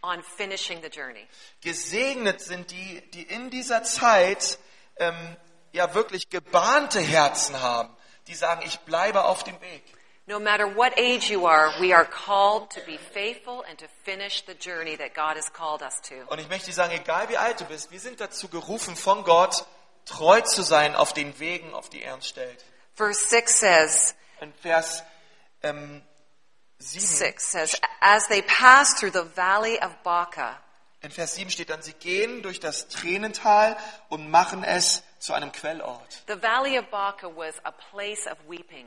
B: on finishing the journey.
A: Gesegnet sind die, die in dieser Zeit ähm, ja wirklich gebahnte Herzen haben, die sagen, ich bleibe auf dem Weg.
B: No matter what age you are, we are called to be faithful and to finish the journey that God has called us to.
A: Und ich möchte sagen, egal wie alt du bist, wir sind dazu gerufen von Gott, treu zu sein auf den Wegen, auf die er uns stellt.
B: Verse 6 says,
A: In Vers ähm, 7,
B: 6 says, As they passed through the valley of Baca,
A: in Vers 7 steht dann, sie gehen durch das Tränental und machen es zu einem Quellort.
B: the valley of Baca was a place of weeping.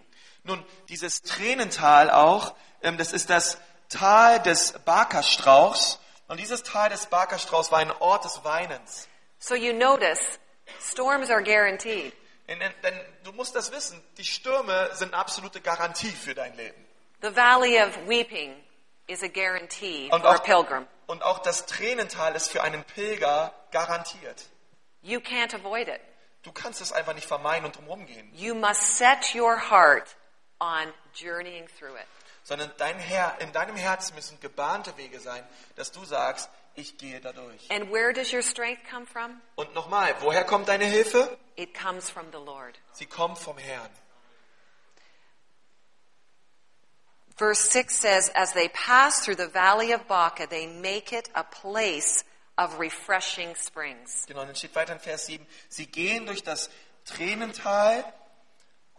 A: Nun, dieses Tränental auch, ähm, das ist das Tal des Barkerstrauchs. Und dieses Tal des Barkerstrauchs war ein Ort des Weinens.
B: So you notice, storms are guaranteed.
A: Denn, du musst das wissen, die Stürme sind absolute Garantie für dein Leben.
B: The valley of weeping is a guarantee
A: Und
B: for a
A: auch,
B: pilgrim.
A: und auch das Tränental ist für einen Pilger garantiert.
B: You can't avoid it.
A: Du kannst es einfach nicht vermeiden und drumherum gehen,
B: You must set your heart on journeying through it.
A: sondern dein Herr, in deinem Herzen müssen gebahnte Wege sein, dass du sagst, ich gehe dadurch.
B: And where does your strength come from?
A: Und nochmal, woher kommt deine Hilfe?
B: It comes from the Lord.
A: Sie kommt vom Herrn.
B: Verse 6 says, As they pass through the valley of Baca, they make it a place of refreshing springs.
A: Genau, dann steht weiter in Vers 7, sie gehen durch das Tränental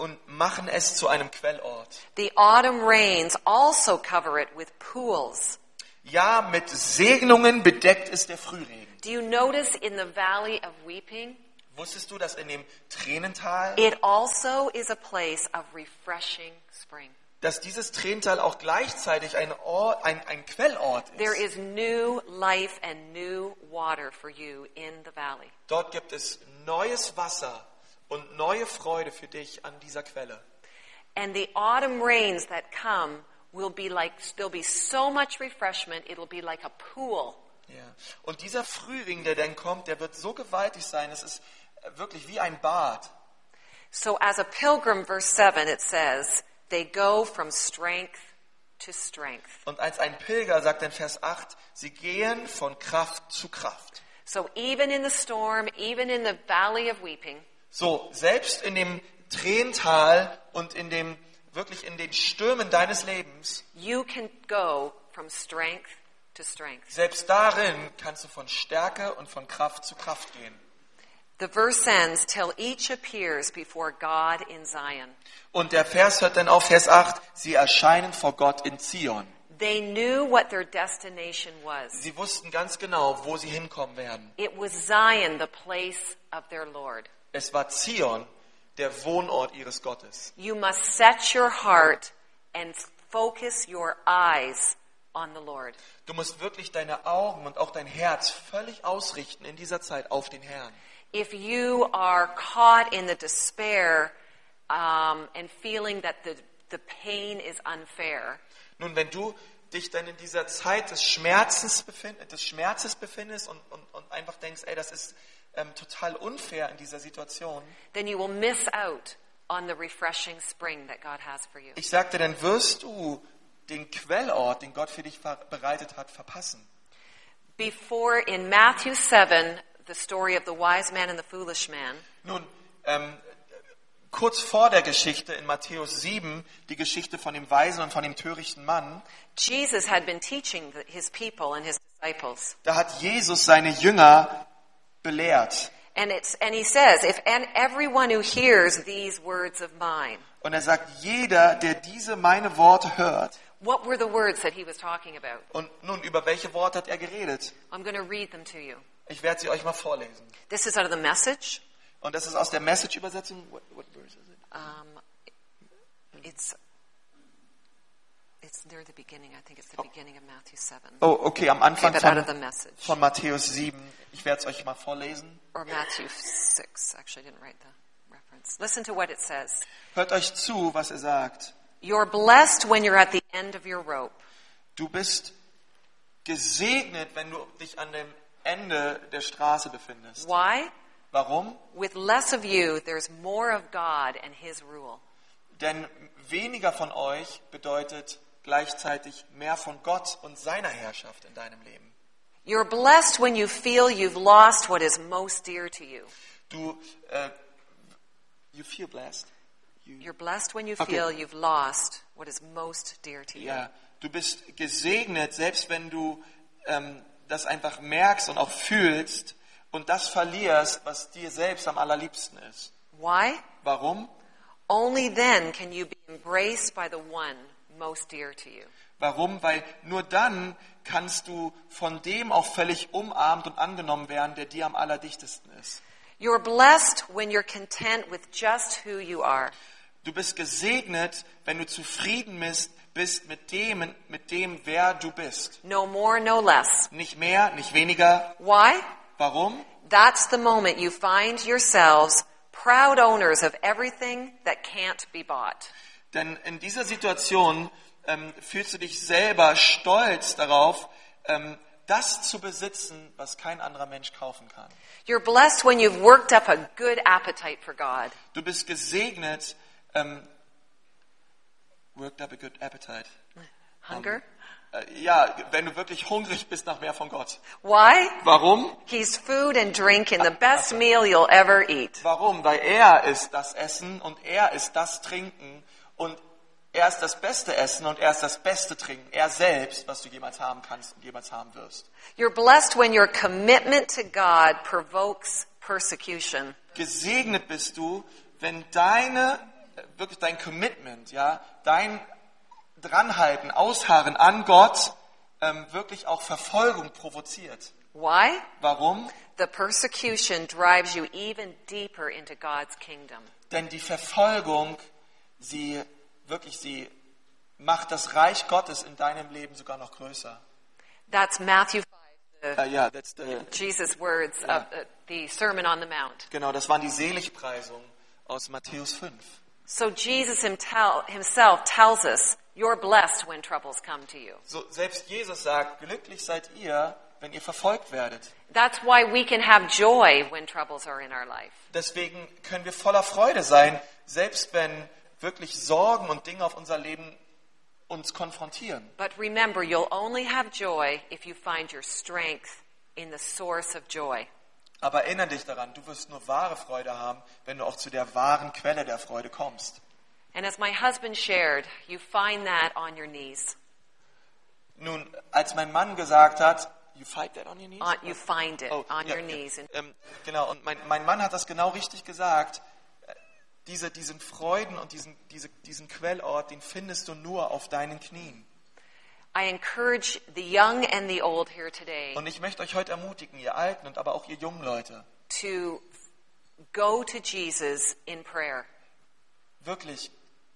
A: und machen es zu einem Quellort.
B: The autumn rains also cover it with pools.
A: Ja, mit Segnungen bedeckt ist der Frühregen.
B: Do you notice in the valley of weeping,
A: Wusstest du, dass in dem Tränental,
B: it also is a place of refreshing spring?
A: dass dieses Tränental auch gleichzeitig ein, Ort, ein, ein Quellort
B: There
A: ist?
B: is new life and new water for you in the valley.
A: Dort gibt es neues Wasser und neue Freude für dich an dieser Quelle.
B: And the autumn rains that come will be like, there'll be so much refreshment, it'll be like a pool.
A: Ja. Und dieser Frühling, der dann kommt, der wird so gewaltig sein, es ist wirklich wie ein Bad.
B: So as a pilgrim, verse 7, it says, they go from strength to strength.
A: Und als ein Pilger sagt in Vers 8, sie gehen von Kraft zu Kraft.
B: So even in the storm, even in the valley of weeping,
A: So, selbst in dem Tränental und in dem, wirklich in den Stürmen deines Lebens,
B: you can go from strength to strength.
A: selbst darin kannst du von Stärke und von Kraft zu Kraft gehen.
B: The verse ends till each appears before God in Zion.
A: Und der Vers hört dann auf, Vers 8, sie erscheinen vor Gott in Zion.
B: They knew what their destination was.
A: Sie wussten ganz genau, wo sie hinkommen werden.
B: It was Zion, the place of their Lord.
A: Es war Zion, der Wohnort ihres Gottes.
B: You must set your heart and focus your eyes on the Lord.
A: Du musst wirklich deine Augen und auch dein Herz völlig ausrichten in dieser Zeit auf den Herrn.
B: If you are caught in the despair um, and feeling that the, the pain is unfair,
A: Nun, wenn du dich dann in dieser Zeit des Schmerzens, befind, des Schmerzes befindest und, und, und einfach denkst, ey, das ist ähm, total unfair in dieser Situation,
B: then you will miss out on the refreshing spring that God has for you.
A: ich sagte, dann wirst du den Quellort, den Gott für dich bereitet hat, verpassen.
B: Before in Matthew 7, the story of the wise man and the foolish man,
A: Nun, ähm, kurz vor der Geschichte in Matthäus 7, die Geschichte von dem Weisen und von dem törichten Mann,
B: Jesus had been teaching his people and his disciples.
A: da hat Jesus seine Jünger belehrt.
B: And, it's, and he says, if and everyone who hears these words of mine,
A: Und er sagt, jeder, der diese meine Worte hört,
B: what were the words that he was talking about?
A: und nun, über welche Worte hat er geredet?
B: I'm going to read them to you.
A: Ich werde sie euch mal vorlesen.
B: This is out of the message.
A: Und das ist aus der Message-Übersetzung. What, what verse is it?
B: Um, it's, it's near the beginning. I think it's the beginning of Matthew 7.
A: Oh, okay, am
B: Okay,
A: Anfang
B: the
A: von, von Matthäus 7. Ich werde es euch mal vorlesen.
B: Or Matthew 6. Actually, I didn't write the reference. Listen to what it says.
A: Hört euch zu, was er sagt.
B: You're blessed when you're at the end of your rope.
A: Du bist gesegnet, wenn du dich an dem Ende der Straße befindest.
B: Why?
A: Warum?
B: With less of you, there's more of God and His rule.
A: Denn weniger von euch bedeutet gleichzeitig mehr von Gott und seiner Herrschaft in deinem Leben.
B: You're blessed when you feel you've lost what is most dear to you.
A: Du, äh, you feel blessed. You,
B: You're blessed when you
A: Okay.
B: feel you've lost what is most dear to you.
A: ja, du bist gesegnet, selbst wenn du ähm, das einfach merkst und auch fühlst und das verlierst, was dir selbst am allerliebsten ist.
B: Why?
A: Warum?
B: Only then can you be embraced by the one most dear to you.
A: Warum? Weil nur dann kannst du von dem auch völlig umarmt und angenommen werden, der dir am allerdichtesten ist.
B: You're blessed when you're content with just who you are.
A: Du bist gesegnet, wenn du zufrieden bist, bist mit dem, mit dem, wer du bist.
B: No more, no less.
A: Nicht mehr, nicht weniger.
B: Why?
A: Warum?
B: That's the moment you find yourselves proud owners of everything that can't be bought.
A: Denn in dieser Situation ähm, fühlst du dich selber stolz darauf, ähm, das zu besitzen, was kein anderer Mensch kaufen kann.
B: You're blessed when you've worked up a good appetite for God.
A: Du bist gesegnet, ähm, worked up a good appetite.
B: Hunger?
A: Äh, ja, wenn du wirklich hungrig bist nach mehr von Gott.
B: Why?
A: Warum?
B: He's food and drink in the best meal you'll ever eat.
A: Warum? Weil er ist das Essen und er ist das Trinken und er ist das beste Essen und er ist das beste Trinken. Er selbst, was du jemals haben kannst und jemals haben wirst.
B: You're blessed when your commitment to God provokes persecution.
A: Gesegnet bist du, wenn deine, wirklich dein Commitment, ja, dein Dranhalten, Ausharren an Gott ähm, wirklich auch Verfolgung provoziert.
B: Why?
A: Warum?
B: The persecution drives you even deeper into God's kingdom.
A: Denn die Verfolgung, sie wirklich, sie macht das Reich Gottes in deinem Leben sogar noch größer.
B: That's Matthew 5,
A: Äh, ja, that's the,
B: the Jesus' words of uh, the Sermon on the Mount.
A: genau, das waren die Seligpreisungen aus Matthäus 5.
B: So Jesus himself tells us, you're blessed when troubles come to you.
A: So, selbst Jesus sagt, glücklich seid ihr, wenn ihr verfolgt werdet.
B: That's why we can have joy when troubles are in our life.
A: Deswegen können wir voller Freude sein, selbst wenn wirklich Sorgen und Dinge auf unser Leben uns konfrontieren.
B: But remember, you'll only have joy if you find your strength in the source of joy.
A: Aber erinnere dich daran, du wirst nur wahre Freude haben, wenn du auch zu der wahren Quelle der Freude kommst.
B: And as my husband shared, you find that on your knees.
A: Nun, als mein Mann gesagt hat, you fight that on your knees?
B: On, you find it
A: Oh,
B: on
A: ja,
B: your
A: ja.
B: knees. And
A: Ähm, genau, und mein, mein Mann hat das genau richtig gesagt. Diese, diesen Freuden und diesen, diese, diesen Quellort, den findest du nur auf deinen Knien.
B: I encourage the young and the old here today
A: Und ich möchte euch heute ermutigen, ihr Alten und aber auch ihr jungen Leute,
B: to go to Jesus in prayer.
A: wirklich,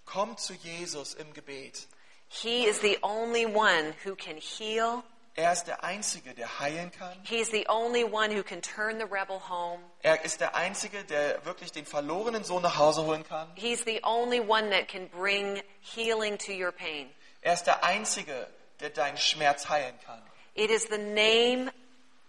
A: kommt zu Jesus im Gebet.
B: He is the only one who can heal.
A: Er ist der Einzige, der heilen kann.
B: He's the only one who can turn the rebel home.
A: Er ist der Einzige, der wirklich den verlorenen Sohn nach Hause holen kann.
B: He's the only one that can bring healing to your pain.
A: Er ist der Einzige, der deinen Schmerz heilen kann.
B: It is the name,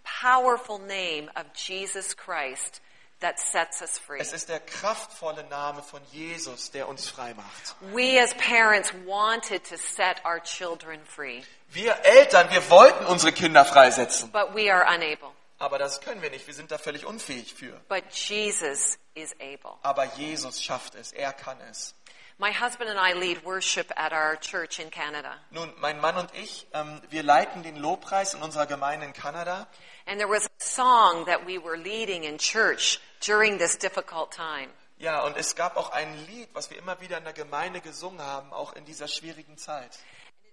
B: powerful name of Jesus Christ that sets us free.
A: Es ist der kraftvolle Name von Jesus, der uns frei macht.
B: We as parents wanted to set our children free,
A: Wir Eltern, wir wollten unsere Kinder freisetzen.
B: but we are unable.
A: Aber das können wir nicht. Wir sind da völlig unfähig für.
B: But Jesus is able.
A: Aber Jesus schafft es. Er kann es.
B: My husband and I lead worship at our church in Canada.
A: Nun, mein Mann und ich, ähm, wir leiten den Lobpreis in unserer Gemeinde in Kanada.
B: And there was a song that we were leading in church during this difficult time.
A: Ja, und es gab auch ein Lied, was wir immer wieder in der Gemeinde gesungen haben, auch in dieser schwierigen Zeit.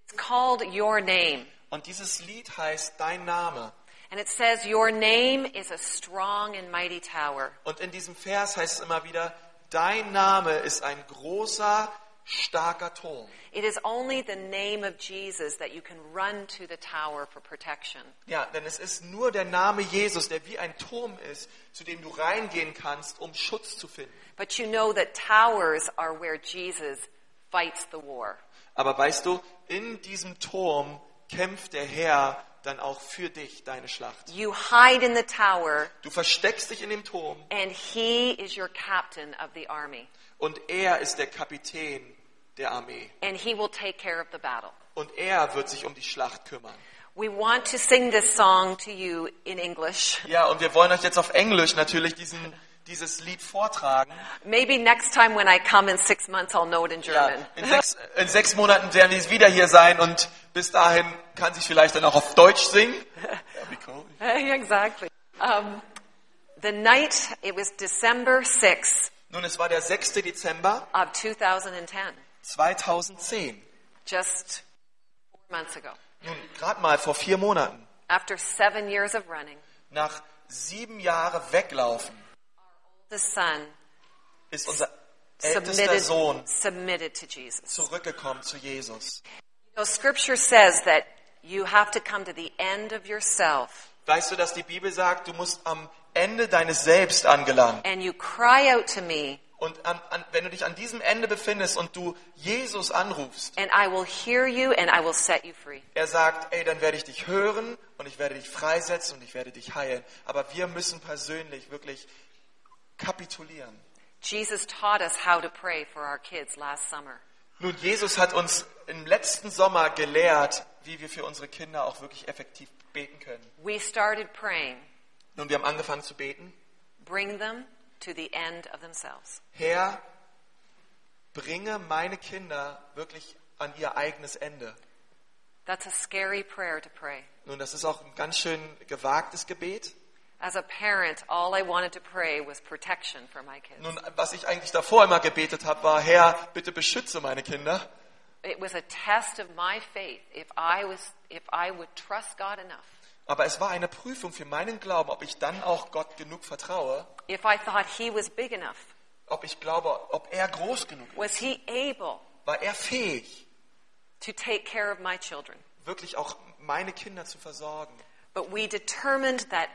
B: It's called Your Name.
A: Und dieses Lied heißt Dein Name.
B: And it says, Your name is a strong and mighty tower.
A: Und in diesem Vers heißt es immer wieder, Dein Name ist ein großer, starker Turm.
B: It is only the name of Jesus that you can run to the tower for protection.
A: Ja, denn es ist nur der Name Jesus, der wie ein Turm ist, zu dem du reingehen kannst, um Schutz zu finden.
B: But you know that towers are where Jesus fights the war.
A: Aber weißt du, in diesem Turm kämpft der Herr dann auch für dich deine Schlacht.
B: You hide in the tower,
A: Du versteckst dich in dem Turm
B: and he is your captain of the army,
A: und er ist der Kapitän der Armee.
B: and he will take care of the battle.
A: Und er wird sich um die Schlacht kümmern.
B: We want to sing this song to you in English.
A: Ja, und wir wollen euch jetzt auf Englisch natürlich diesen, dieses Lied vortragen.
B: Maybe next time when I come in six months, I'll know it in
A: Ja,
B: German.
A: in, sechs, in sechs Monaten werden die wieder hier sein und bis dahin kann sich vielleicht dann auch auf Deutsch singen. That'd be cool.
B: exactly. Um, the night, it was December 6th
A: Nun, es war der 6. Dezember
B: of 2010,
A: 2010.
B: just four months ago.
A: Nun, gerade mal vor vier Monaten.
B: After seven years of running,
A: Nach sieben Jahren Weglaufen
B: the son
A: ist unser ältester
B: submitted,
A: Sohn
B: submitted to Jesus.
A: zurückgekommen zu Jesus.
B: So scripture says that you have to come to the end of yourself
A: Weißt du, dass die Bibel sagt, du musst am Ende deines Selbst angelangen.
B: and you cry out to me
A: Und an, an, wenn du dich an diesem Ende befindest und du Jesus anrufst,
B: and I will hear you and I will set you free.
A: er sagt, ey, dann werde ich dich hören und ich werde dich freisetzen und ich werde dich heilen. Aber wir müssen persönlich wirklich kapitulieren.
B: Jesus taught us how to pray for our kids last summer.
A: Nun, Jesus hat uns im letzten Sommer gelehrt, wie wir für unsere Kinder auch wirklich effektiv beten können.
B: We started praying,
A: Nun, wir haben angefangen zu beten.
B: bring them to the end of themselves.
A: Herr, bringe meine Kinder wirklich an ihr eigenes Ende.
B: That's a scary prayer to pray.
A: Nun, das ist auch ein ganz schön gewagtes Gebet.
B: As a parent, all I wanted to pray was protection for my kids.
A: Nun, was ich eigentlich davor immer gebetet habe, war, Herr, bitte beschütze meine Kinder.
B: It was a test of my faith if I was if I would trust God enough.
A: Aber es war eine Prüfung für meinen Glauben, ob ich dann auch Gott genug vertraue,
B: If I thought he was big enough.
A: ob ich glaube, ob er groß genug ist.
B: Was he able
A: War er fähig,
B: to take care of my children?
A: wirklich auch meine Kinder zu versorgen?
B: But we determined that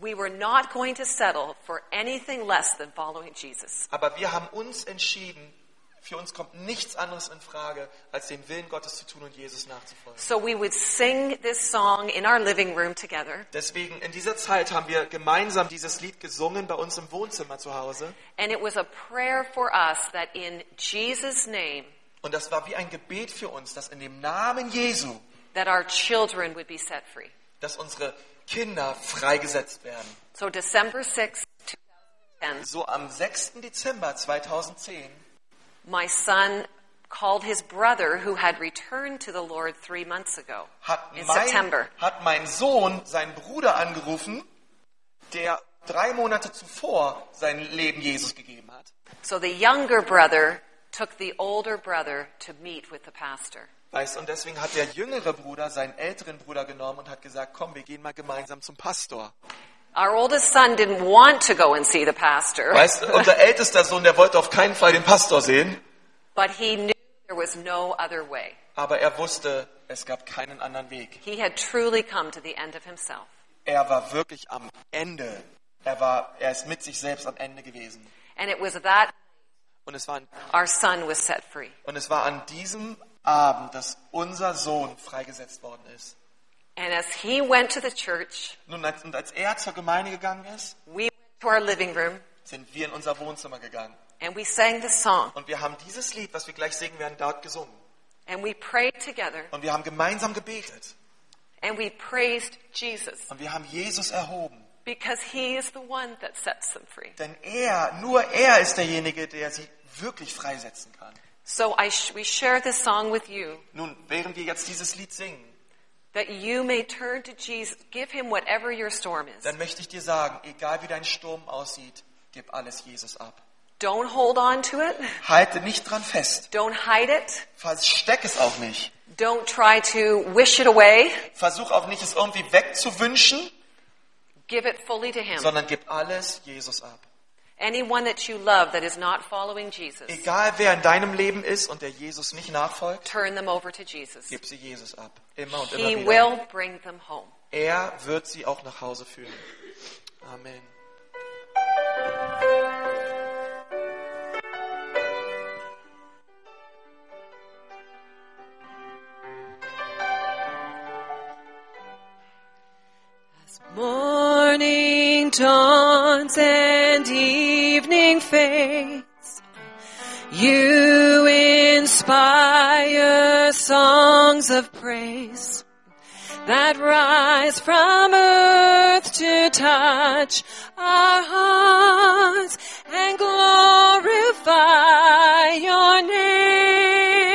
B: we were not going to settle for anything less than following Jesus.
A: Aber wir haben uns entschieden, für uns kommt nichts anderes in Frage, als den Willen Gottes zu tun und Jesus nachzufolgen.
B: So we would sing this song in our living room together,
A: Deswegen in dieser Zeit haben wir gemeinsam dieses Lied gesungen bei uns im Wohnzimmer zu Hause.
B: and it was a prayer for us that in Jesus' name
A: Und das war wie ein Gebet für uns, dass in dem Namen Jesu,
B: that our children would be set free.
A: dass unsere Kinder freigesetzt werden.
B: So December 6th, 2010,
A: So am 6. Dezember 2010
B: my son called his brother who had returned to the Lord three months ago
A: hat
B: in
A: mein,
B: September.
A: hat mein Sohn seinen Bruder angerufen, der drei Monate zuvor sein Leben Jesus gegeben hat.
B: So the younger brother took the older brother to meet with the pastor.
A: Weißt, und deswegen hat der jüngere Bruder seinen älteren Bruder genommen und hat gesagt, komm, wir gehen mal gemeinsam zum Pastor.
B: Our oldest son didn't want to go and see the pastor,
A: Weißt, unser ältester Sohn, der wollte auf keinen Fall den Pastor sehen,
B: but he knew there was no other way.
A: aber er wusste, es gab keinen anderen Weg.
B: He had truly come to the end of himself.
A: Er war wirklich am Ende. Er war, er ist mit sich selbst am Ende gewesen.
B: And it was that
A: Und es war,
B: our son was set free.
A: und es war an diesem Abend, dass unser Sohn freigesetzt worden ist.
B: And as he went to the church,
A: Nun, als, und als er zur Gemeinde gegangen ist,
B: we went to our living room
A: sind wir in unser Wohnzimmer gegangen.
B: and we sang this song
A: Und wir haben dieses Lied, was wir gleich singen werden, dort gesungen.
B: and we prayed together
A: Und wir haben gemeinsam gebetet.
B: and we praised Jesus
A: Und wir haben Jesus erhoben.
B: because he is the one that sets them free.
A: Denn er, nur er ist derjenige, der sie wirklich freisetzen kann.
B: So I sh- we share this song with you
A: Nun, während wir jetzt dieses Lied singen,
B: that you may turn to Jesus, give him whatever your storm is.
A: dann möchte ich dir sagen, egal wie dein Sturm aussieht, gib alles Jesus ab.
B: Don't hold on to it.
A: Halte nicht dran fest.
B: Don't hide it.
A: Versteck es auch nicht.
B: Don't try to wish it away.
A: Versuch auch nicht, es irgendwie wegzuwünschen,
B: Give it fully to him.
A: sondern gib alles Jesus ab.
B: Anyone that you love that is not following Jesus,
A: Egal wer in deinem Leben ist und der Jesus nicht nachfolgt,
B: turn them over to Jesus.
A: gib sie Jesus ab. Immer und immer He
B: will bring them home.
A: Er wird sie auch nach Hause führen. Amen.
C: Morning dawns and evening fades, you inspire songs of praise that rise from earth to touch our hearts and glorify your name.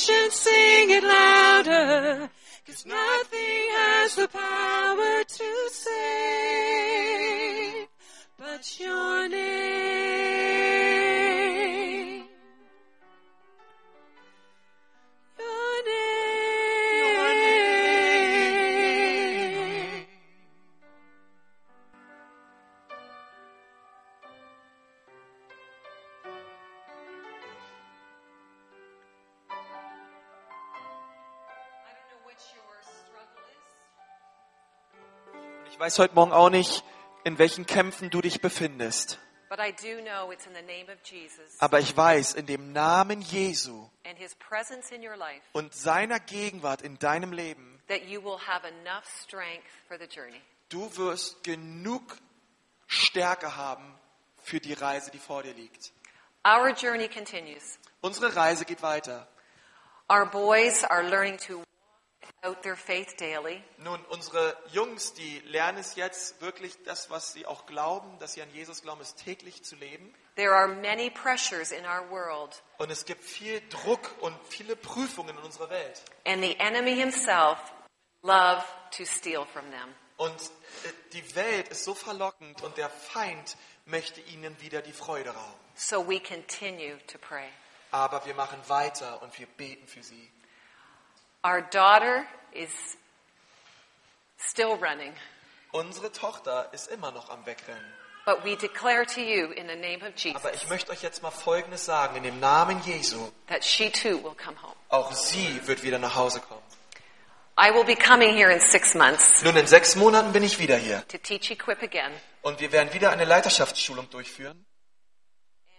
C: Nations sing it louder. Cause nothing has the power to save but your
A: weiß heute Morgen auch nicht, in welchen Kämpfen du dich befindest.
B: but I do know it's in the name of Jesus
A: Aber ich weiß, in dem Namen Jesu
B: and his presence in your life
A: und seiner Gegenwart in deinem Leben,
B: that you will have enough strength for the journey.
A: du wirst genug Stärke haben für die Reise, die vor dir liegt. Unsere Reise geht weiter.
B: Our boys are learning to
A: Nun, unsere Jungs, die lernen es jetzt wirklich, das, was sie auch glauben, dass sie an Jesus glauben, ist täglich zu leben.
B: There are many pressures in our world,
A: Und es gibt viel Druck und viele Prüfungen in unserer Welt.
B: and the enemy himself love to steal from them.
A: Und äh, die Welt ist so verlockend und der Feind möchte ihnen wieder die Freude rauben.
B: So we continue to pray.
A: Aber wir machen weiter und wir beten für sie.
B: Our daughter is still running,
A: Unsere Tochter ist immer noch am Wegrennen.
B: but we declare to you in the name of Jesus
A: Aber ich möchte euch jetzt mal Folgendes sagen. In dem Namen Jesu,
B: that she too will come home.
A: auch sie wird wieder nach Hause kommen.
B: I will be coming here in six months
A: Nun, in sechs Monaten bin ich wieder hier.
B: to teach Equip again.
A: Und wir werden wieder eine Leiterschaftsschulung durchführen.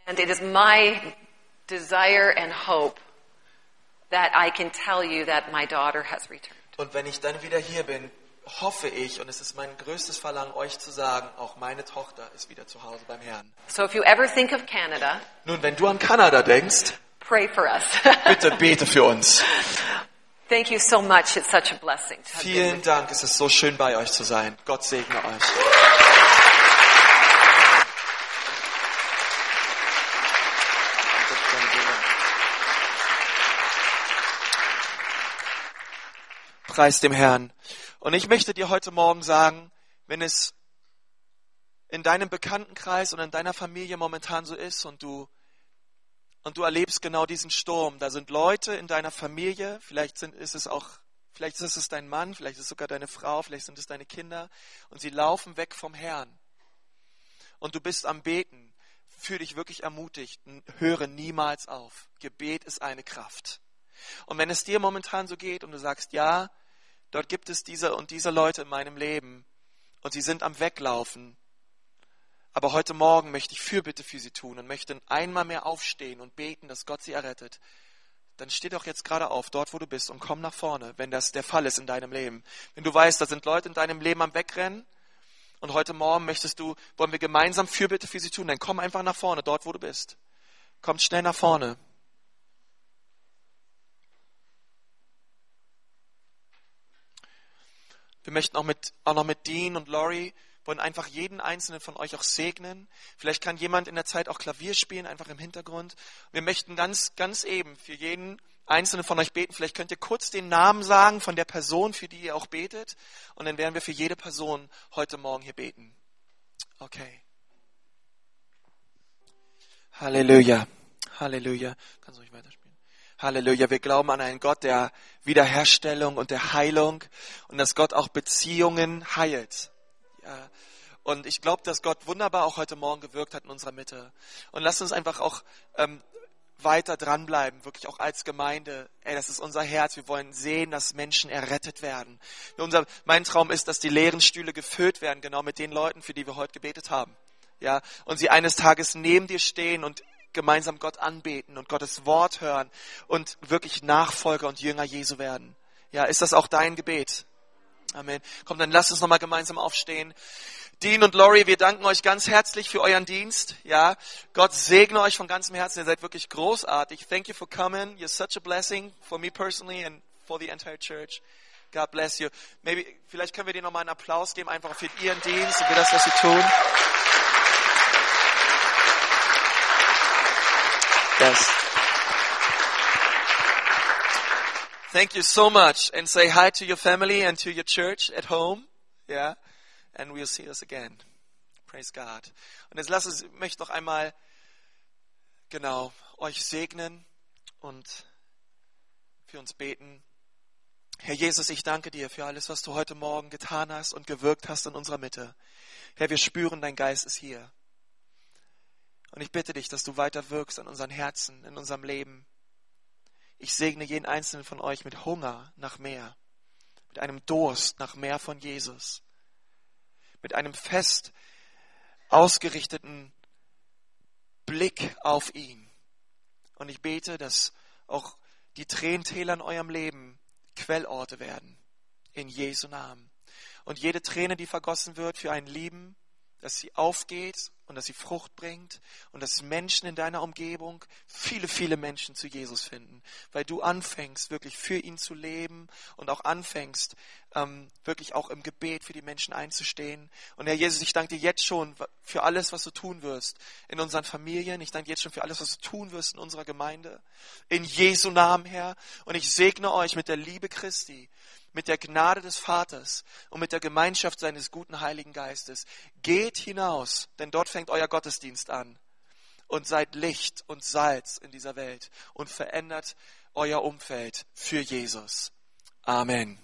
B: And it is my desire and hope that I can tell you that my daughter has returned.
A: Und wenn ich dann wieder hier bin, hoffe ich, und es ist mein größtes Verlangen, euch zu sagen, auch meine Tochter ist wieder zu Hause beim Herrn.
B: So if you ever think of Canada,
A: Nun, wenn du an Kanada denkst,
B: pray for us.
A: bitte bete für uns.
B: Thank you so much. It's such a blessing. To have
A: Vielen Dank, es ist so schön bei euch zu sein. Gott segne euch. Preis dem Herrn. Und ich möchte dir heute Morgen sagen, wenn es in deinem Bekanntenkreis und in deiner Familie momentan so ist und du und du erlebst genau diesen Sturm, da sind Leute in deiner Familie, vielleicht sind, ist es auch vielleicht ist es dein Mann, vielleicht ist es sogar deine Frau, vielleicht sind es deine Kinder und sie laufen weg vom Herrn. Und du bist am Beten, fühl dich wirklich ermutigt, höre niemals auf. Gebet ist eine Kraft. Und wenn es dir momentan so geht und du sagst, ja, dort gibt es diese und diese Leute in meinem Leben und sie sind am Weglaufen, aber heute Morgen möchte ich Fürbitte für sie tun und möchte einmal mehr aufstehen und beten, dass Gott sie errettet. Dann steh doch jetzt gerade auf, dort wo du bist, und komm nach vorne, wenn das der Fall ist in deinem Leben. Wenn du weißt, da sind Leute in deinem Leben am Wegrennen und heute Morgen möchtest du, wollen wir gemeinsam Fürbitte für sie tun, dann komm einfach nach vorne, dort wo du bist. Kommt schnell nach vorne. Wir möchten auch, mit, auch noch mit Dean und Laurie wollen einfach jeden einzelnen von euch auch segnen. Vielleicht kann jemand in der Zeit auch Klavier spielen, einfach im Hintergrund. Wir möchten ganz, ganz eben für jeden einzelnen von euch beten. Vielleicht könnt ihr kurz den Namen sagen von der Person, für die ihr auch betet. Und dann werden wir für jede Person heute Morgen hier beten. Okay. Halleluja. Halleluja. Kannst du ruhig weiterspielen? Halleluja. Wir glauben an einen Gott der Wiederherstellung und der Heilung und dass Gott auch Beziehungen heilt. Ja. Und ich glaube, dass Gott wunderbar auch heute Morgen gewirkt hat in unserer Mitte. Und lasst uns einfach auch ähm, weiter dranbleiben, wirklich auch als Gemeinde. Ey, das ist unser Herz. Wir wollen sehen, dass Menschen errettet werden. Unser, mein Traum ist, dass die leeren Stühle gefüllt werden, genau mit den Leuten, für die wir heute gebetet haben. Ja, und sie eines Tages neben dir stehen und gemeinsam Gott anbeten und Gottes Wort hören und wirklich Nachfolger und Jünger Jesu werden. Ja, ist das auch dein Gebet? Amen. Komm, dann lasst uns nochmal gemeinsam aufstehen. Dean und Laurie, wir danken euch ganz herzlich für euren Dienst. Ja, Gott segne euch von ganzem Herzen. Ihr seid wirklich großartig. Thank you for coming. You're such a blessing for me personally and for the entire church. God bless you. Maybe, vielleicht können wir dir nochmal einen Applaus geben, einfach für ihren Dienst und für das, was sie tun. Yes. Thank you so much. And say hi to your family and to your church at home. Yeah. And we'll see us again. Praise God. Und jetzt lasst uns, ich möchte noch einmal, genau, euch segnen und für uns beten. Herr Jesus, ich danke dir für alles, was du heute Morgen getan hast und gewirkt hast in unserer Mitte. Herr, wir spüren, dein Geist ist hier. Und ich bitte dich, dass du weiter wirkst an unseren Herzen, in unserem Leben. Ich segne jeden einzelnen von euch mit Hunger nach mehr, mit einem Durst nach mehr von Jesus, mit einem fest ausgerichteten Blick auf ihn. Und ich bete, dass auch die Tränentäler in eurem Leben Quellorte werden. In Jesu Namen. Und jede Träne, die vergossen wird für einen Lieben, dass sie aufgeht und dass sie Frucht bringt und dass Menschen in deiner Umgebung, viele, viele Menschen zu Jesus finden, weil du anfängst, wirklich für ihn zu leben und auch anfängst, ähm, wirklich auch im Gebet für die Menschen einzustehen. Und Herr Jesus, ich danke dir jetzt schon für alles, was du tun wirst in unseren Familien. Ich danke dir jetzt schon für alles, was du tun wirst in unserer Gemeinde. In Jesu Namen, Herr. Und ich segne euch mit der Liebe Christi mit der Gnade des Vaters und mit der Gemeinschaft seines guten Heiligen Geistes. Geht hinaus, denn dort fängt euer Gottesdienst an. Und seid Licht und Salz in dieser Welt und verändert euer Umfeld für Jesus. Amen.